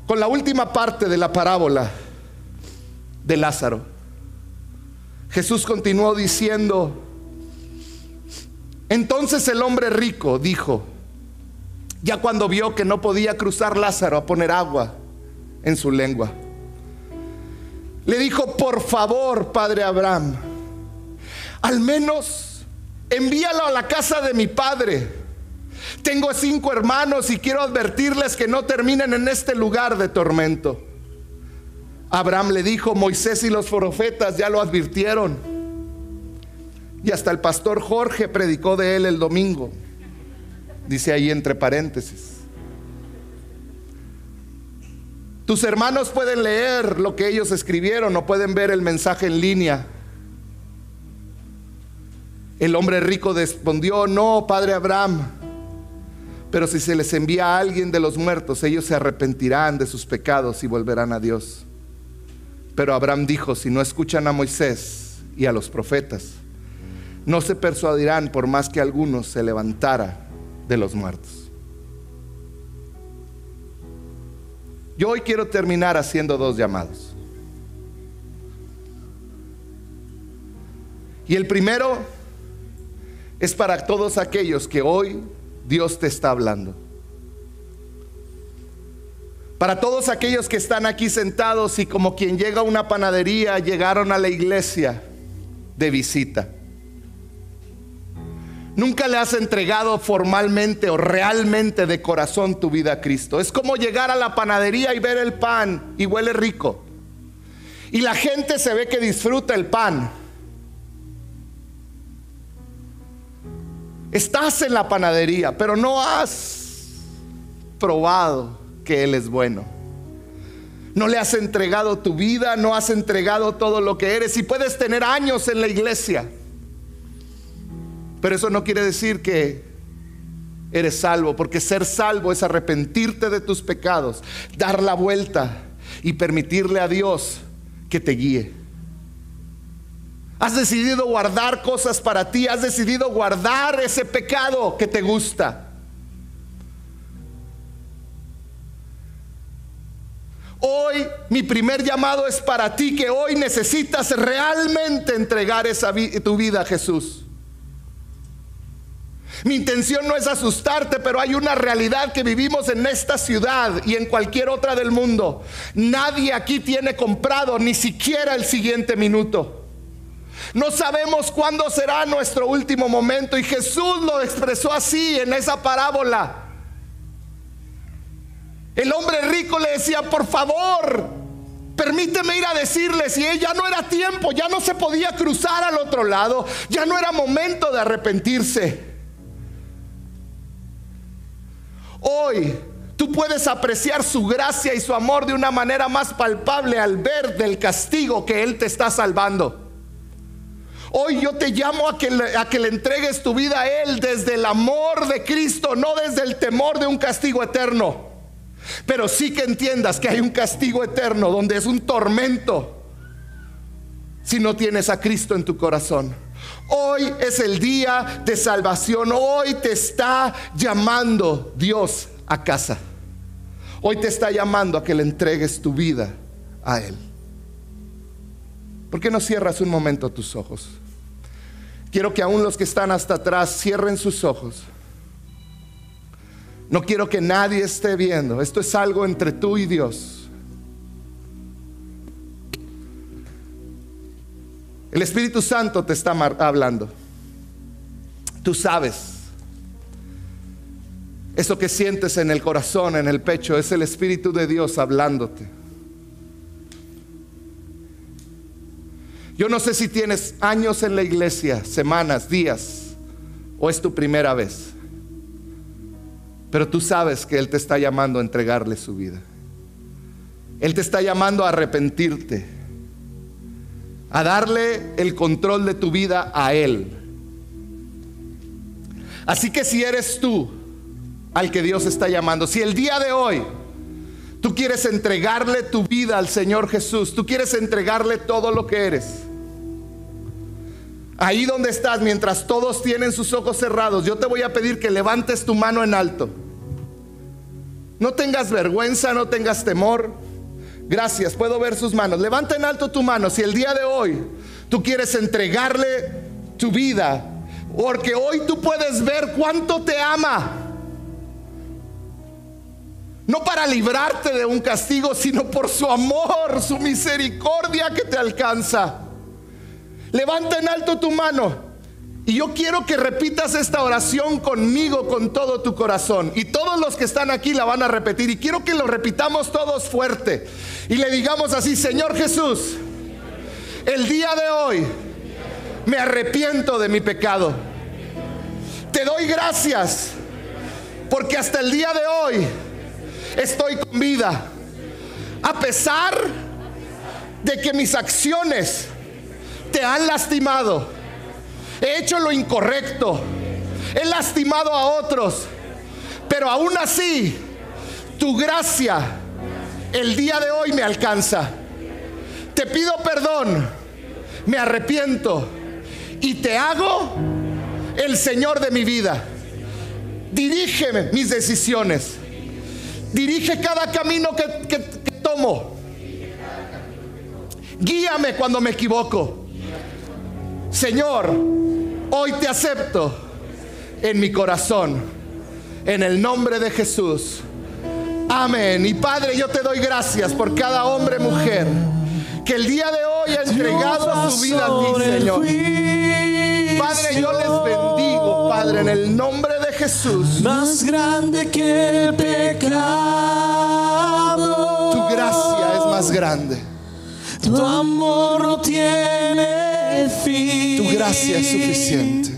con la última parte de la parábola de Lázaro. Jesús continuó diciendo, entonces el hombre rico dijo, ya cuando vio que no podía cruzar Lázaro a poner agua en su lengua, le dijo, por favor, padre Abraham, al menos envíalo a la casa de mi padre. Tengo cinco hermanos y quiero advertirles que no terminen en este lugar de tormento. Abraham le dijo, Moisés y los profetas ya lo advirtieron. Y hasta el pastor Jorge predicó de él el domingo. Dice ahí entre paréntesis. Tus hermanos pueden leer lo que ellos escribieron o pueden ver el mensaje en línea. El hombre rico respondió, no, padre Abraham, pero si se les envía a alguien de los muertos, ellos se arrepentirán de sus pecados y volverán a Dios. Pero Abraham dijo, si no escuchan a Moisés y a los profetas, no se persuadirán por más que algunos se levantara de los muertos. Yo hoy quiero terminar haciendo dos llamados. Y el primero es para todos aquellos que hoy Dios te está hablando. Para todos aquellos que están aquí sentados y como quien llega a una panadería, llegaron a la iglesia de visita. Nunca le has entregado formalmente o realmente de corazón tu vida a Cristo. Es como llegar a la panadería y ver el pan y huele rico. Y la gente se ve que disfruta el pan Estás en la panadería, pero no has probado que Él es bueno. No le has entregado tu vida, no has entregado todo lo que eres y puedes tener años en la iglesia. Pero eso no quiere decir que eres salvo, porque ser salvo es arrepentirte de tus pecados, dar la vuelta y permitirle a Dios que te guíe. Has decidido guardar cosas para ti. Has decidido guardar ese pecado que te gusta. Hoy mi primer llamado es para ti que hoy necesitas realmente entregar esa tu vida a Jesús. Mi intención no es asustarte, pero hay una realidad que vivimos en esta ciudad y en cualquier otra del mundo. Nadie aquí tiene comprado ni siquiera el siguiente minuto. No sabemos cuándo será nuestro último momento y Jesús lo expresó así en esa parábola. El hombre rico le decía, por favor, permíteme ir a decirles, y ya no era tiempo, ya no se podía cruzar al otro lado, ya no era momento de arrepentirse. Hoy tú puedes apreciar su gracia y su amor de una manera más palpable al ver del castigo que Él te está salvando. Hoy yo te llamo a que, le, a que le entregues tu vida a Él desde el amor de Cristo, no desde el temor de un castigo eterno. Pero sí que entiendas que hay un castigo eterno donde es un tormento si no tienes a Cristo en tu corazón. Hoy es el día de salvación. Hoy te está llamando Dios a casa. Hoy te está llamando a que le entregues tu vida a Él. ¿Por qué no cierras un momento tus ojos? Quiero que aún los que están hasta atrás cierren sus ojos. No quiero que nadie esté viendo. Esto es algo entre tú y Dios. El Espíritu Santo te está hablando. Tú sabes. Eso que sientes en el corazón, en el pecho, es el Espíritu de Dios hablándote. Yo no sé si tienes años en la iglesia, semanas, días, o es tu primera vez. Pero tú sabes que Él te está llamando a entregarle su vida. Él te está llamando a arrepentirte, a darle el control de tu vida a Él. Así que si eres tú al que Dios está llamando, si el día de hoy tú quieres entregarle tu vida al Señor Jesús, tú quieres entregarle todo lo que eres, ahí donde estás, mientras todos tienen sus ojos cerrados, yo te voy a pedir que levantes tu mano en alto. No tengas vergüenza, no tengas temor. Gracias, puedo ver sus manos. Levanta en alto tu mano si el día de hoy tú quieres entregarle tu vida, porque hoy tú puedes ver cuánto te ama. No para librarte de un castigo, sino por su amor, su misericordia que te alcanza. Levanta en alto tu mano. Y yo quiero que repitas esta oración conmigo con todo tu corazón. Y todos los que están aquí la van a repetir. Y quiero que lo repitamos todos fuerte. Y le digamos así, Señor Jesús, el día de hoy me arrepiento de mi pecado. Te doy gracias porque hasta el día de hoy estoy con vida. A pesar de que mis acciones te han lastimado he hecho lo incorrecto, he lastimado a otros, pero aún así tu gracia el día de hoy me alcanza. Te pido perdón, me arrepiento y te hago el Señor de mi vida. Dirígeme mis decisiones. Dirige cada camino que, que tomo. Guíame cuando me equivoco. Señor, hoy te acepto en mi corazón, en el nombre de Jesús. Amén. Y Padre, yo te doy gracias por cada hombre, mujer, que el día de hoy ha entregado su vida a ti, Señor. Padre, yo les bendigo, Padre, en el nombre de Jesús. Más grande que el pecado. Tu gracia es más grande. Tu amor no tiene fin. Tu gracia es suficiente.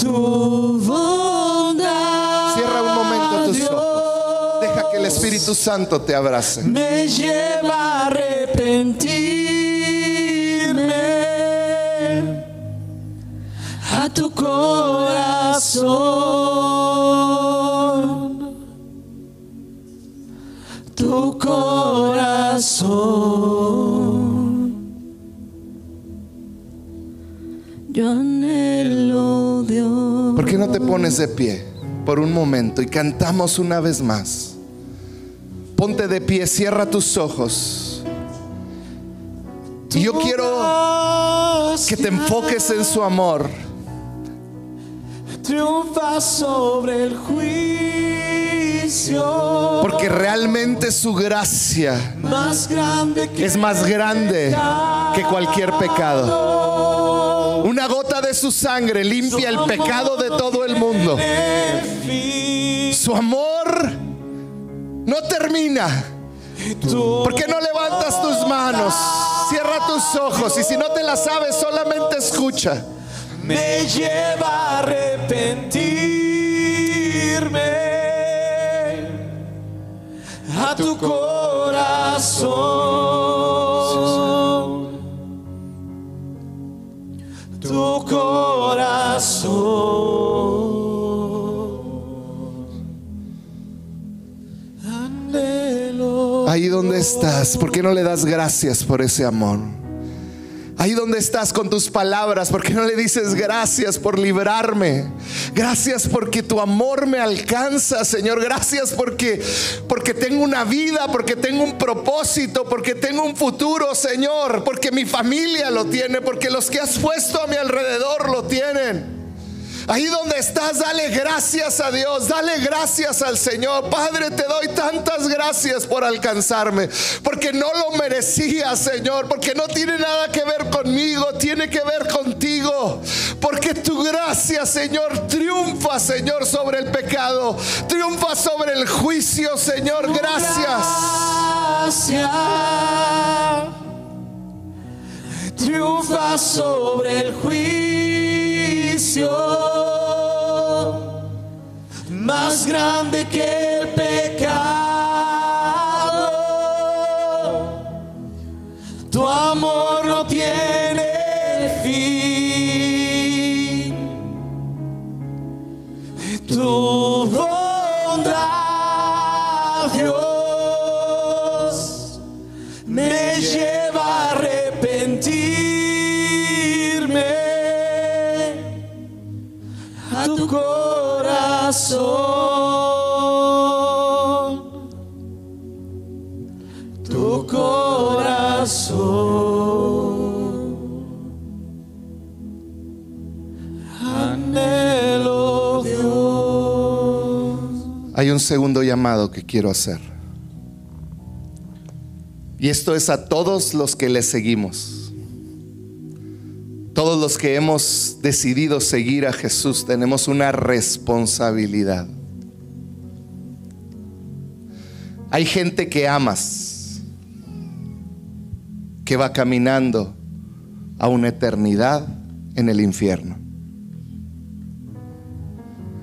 Tu bondad. Cierra un momento tus ojos. Deja que el Espíritu Santo te abrace. Me lleva a arrepentirme a tu corazón. Tu corazón. Yo anhelo Dios. ¿Por qué no te pones de pie por un momento y cantamos una vez más? Ponte de pie, cierra tus ojos. Y yo quiero que te enfoques en su amor. Triunfa sobre el juicio. Porque realmente su gracia más grande que es más grande que cualquier pecado. De su sangre limpia el pecado de todo el mundo. Su amor no termina. ¿Por qué no levantas tus manos? Cierra tus ojos y si no te la sabes, solamente escucha. me lleva a arrepentirme a tu corazón. Anhelo. Ahí donde estás, ¿por qué no le das gracias por ese amor? Ahí donde estás con tus palabras, ¿por qué no le dices gracias por librarme? Gracias porque tu amor me alcanza, Señor. Gracias porque porque tengo una vida, porque tengo un propósito, porque tengo un futuro, Señor, porque mi familia lo tiene, porque los que has puesto a mi alrededor lo tienen. Ahí donde estás, dale gracias a Dios, dale gracias al Señor. Padre, te doy tantas gracias por alcanzarme, porque no lo merecía, Señor, porque no tiene nada que ver conmigo, tiene que ver contigo. Porque tu gracia, Señor, triunfa, Señor, sobre el pecado, triunfa sobre el juicio, Señor. Gracias. Gracias. Triunfa sobre el juicio. Más grande que el pecado. Tu amor no tiene fin. Tu bondad, Dios, me lleva a arrepentirme tu corazón, tu corazón. Anhelo Dios. Hay un segundo llamado que quiero hacer. Y esto es a todos los que le seguimos. Los que hemos decidido seguir a Jesús tenemos una responsabilidad. Hay gente que amas, que va caminando a una eternidad en el infierno.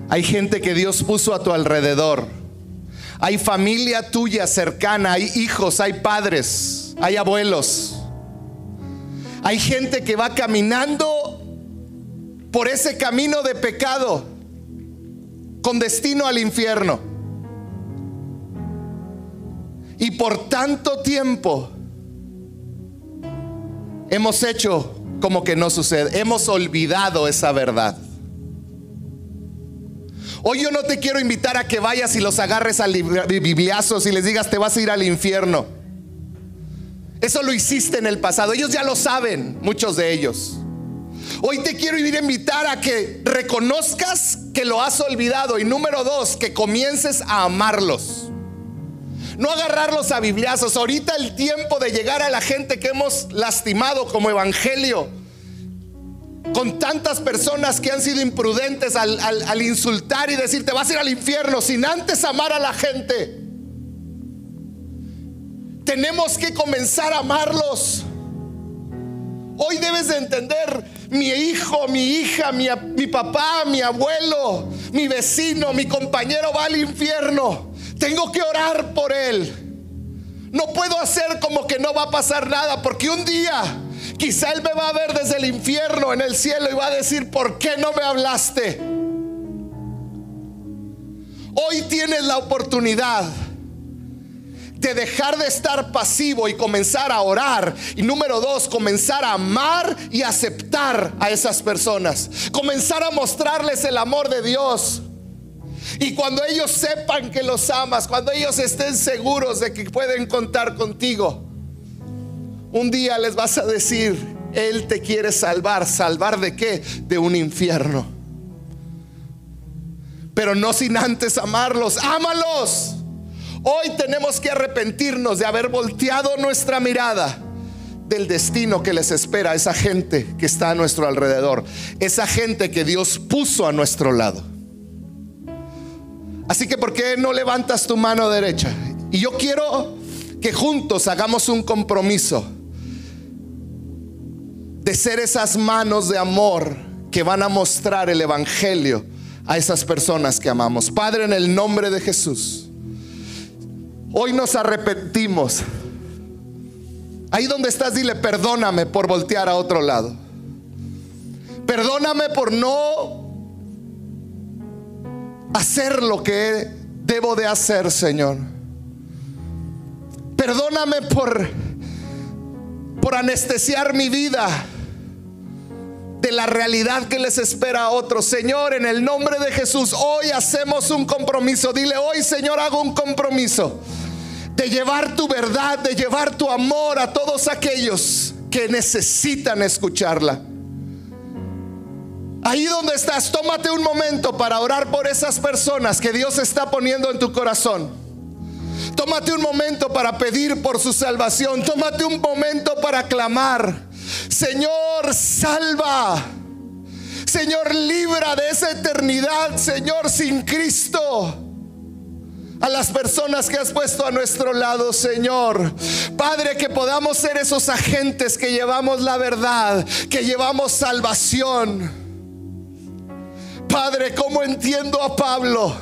Hay gente que Dios puso a tu alrededor. Hay familia tuya cercana, hay hijos, hay padres, hay abuelos. Hay gente que va caminando por ese camino de pecado con destino al infierno. Y por tanto tiempo hemos hecho como que no sucede. Hemos olvidado esa verdad. Hoy yo no te quiero invitar a que vayas y los agarres a bibliazos y les digas te vas a ir al infierno. Eso lo hiciste en el pasado. Ellos ya lo saben, muchos de ellos. Hoy te quiero ir a invitar a que reconozcas que lo has olvidado. Y número dos, que comiences a amarlos. No agarrarlos a bibliazos. Ahorita el tiempo de llegar a la gente que hemos lastimado como evangelio. Con tantas personas que han sido imprudentes al, al- insultar y decir te vas a ir al infierno sin antes amar a la gente. Tenemos que comenzar a amarlos. Hoy debes de entender, mi hijo, mi hija, mi, papá, mi abuelo, mi vecino, mi compañero va al infierno. Tengo que orar por él. No puedo hacer como que no va a pasar nada, porque un día quizá él me va a ver desde el infierno en el cielo y va a decir, ¿por qué no me hablaste? Hoy tienes la oportunidad de dejar de estar pasivo y comenzar a orar. Y número dos, comenzar a amar y aceptar a esas personas. Comenzar a mostrarles el amor de Dios. Y cuando ellos sepan que los amas, cuando ellos estén seguros de que pueden contar contigo, un día les vas a decir, Él te quiere salvar. ¿Salvar de qué? De un infierno. Pero no sin antes amarlos. Ámalos. Hoy tenemos que arrepentirnos de haber volteado nuestra mirada del destino que les espera a esa gente que está a nuestro alrededor. Esa gente que Dios puso a nuestro lado. Así que ¿por qué no levantas tu mano derecha? Y yo quiero que juntos hagamos un compromiso de ser esas manos de amor que van a mostrar el Evangelio a esas personas que amamos. Padre, en el nombre de Jesús, hoy nos arrepentimos. Ahí donde estás, dile, perdóname por voltear a otro lado. Perdóname por no hacer lo que debo de hacer, Señor. Perdóname por, por anestesiar mi vida de la realidad que les espera a otros. Señor, en el nombre de Jesús, hoy hacemos un compromiso. Dile, hoy Señor, hago un compromiso de llevar tu verdad, de llevar tu amor a todos aquellos que necesitan escucharla. Ahí donde estás, tómate un momento para orar por esas personas que Dios está poniendo en tu corazón. Tómate un momento para pedir por su salvación. Tómate un momento para clamar. Señor, salva. Señor, libra de esa eternidad, Señor, sin Cristo a las personas que has puesto a nuestro lado, Señor. Padre, que podamos ser esos agentes que llevamos la verdad, que llevamos salvación. Padre, ¿cómo entiendo a Pablo?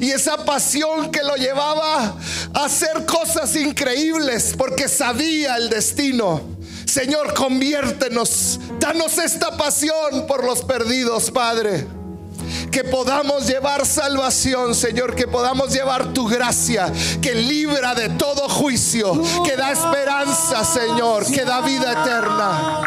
Y esa pasión que lo llevaba a hacer cosas increíbles porque sabía el destino. Señor, conviértenos, danos esta pasión por los perdidos, Padre. Que podamos llevar salvación, Señor, que podamos llevar tu gracia, que libra de todo juicio, que da esperanza, Señor, que da vida eterna.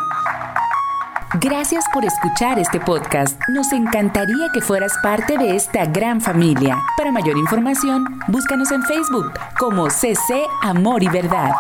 Gracias por escuchar este podcast. Nos encantaría que fueras parte de esta gran familia. Para mayor información, búscanos en Facebook como CC Amor y Verdad.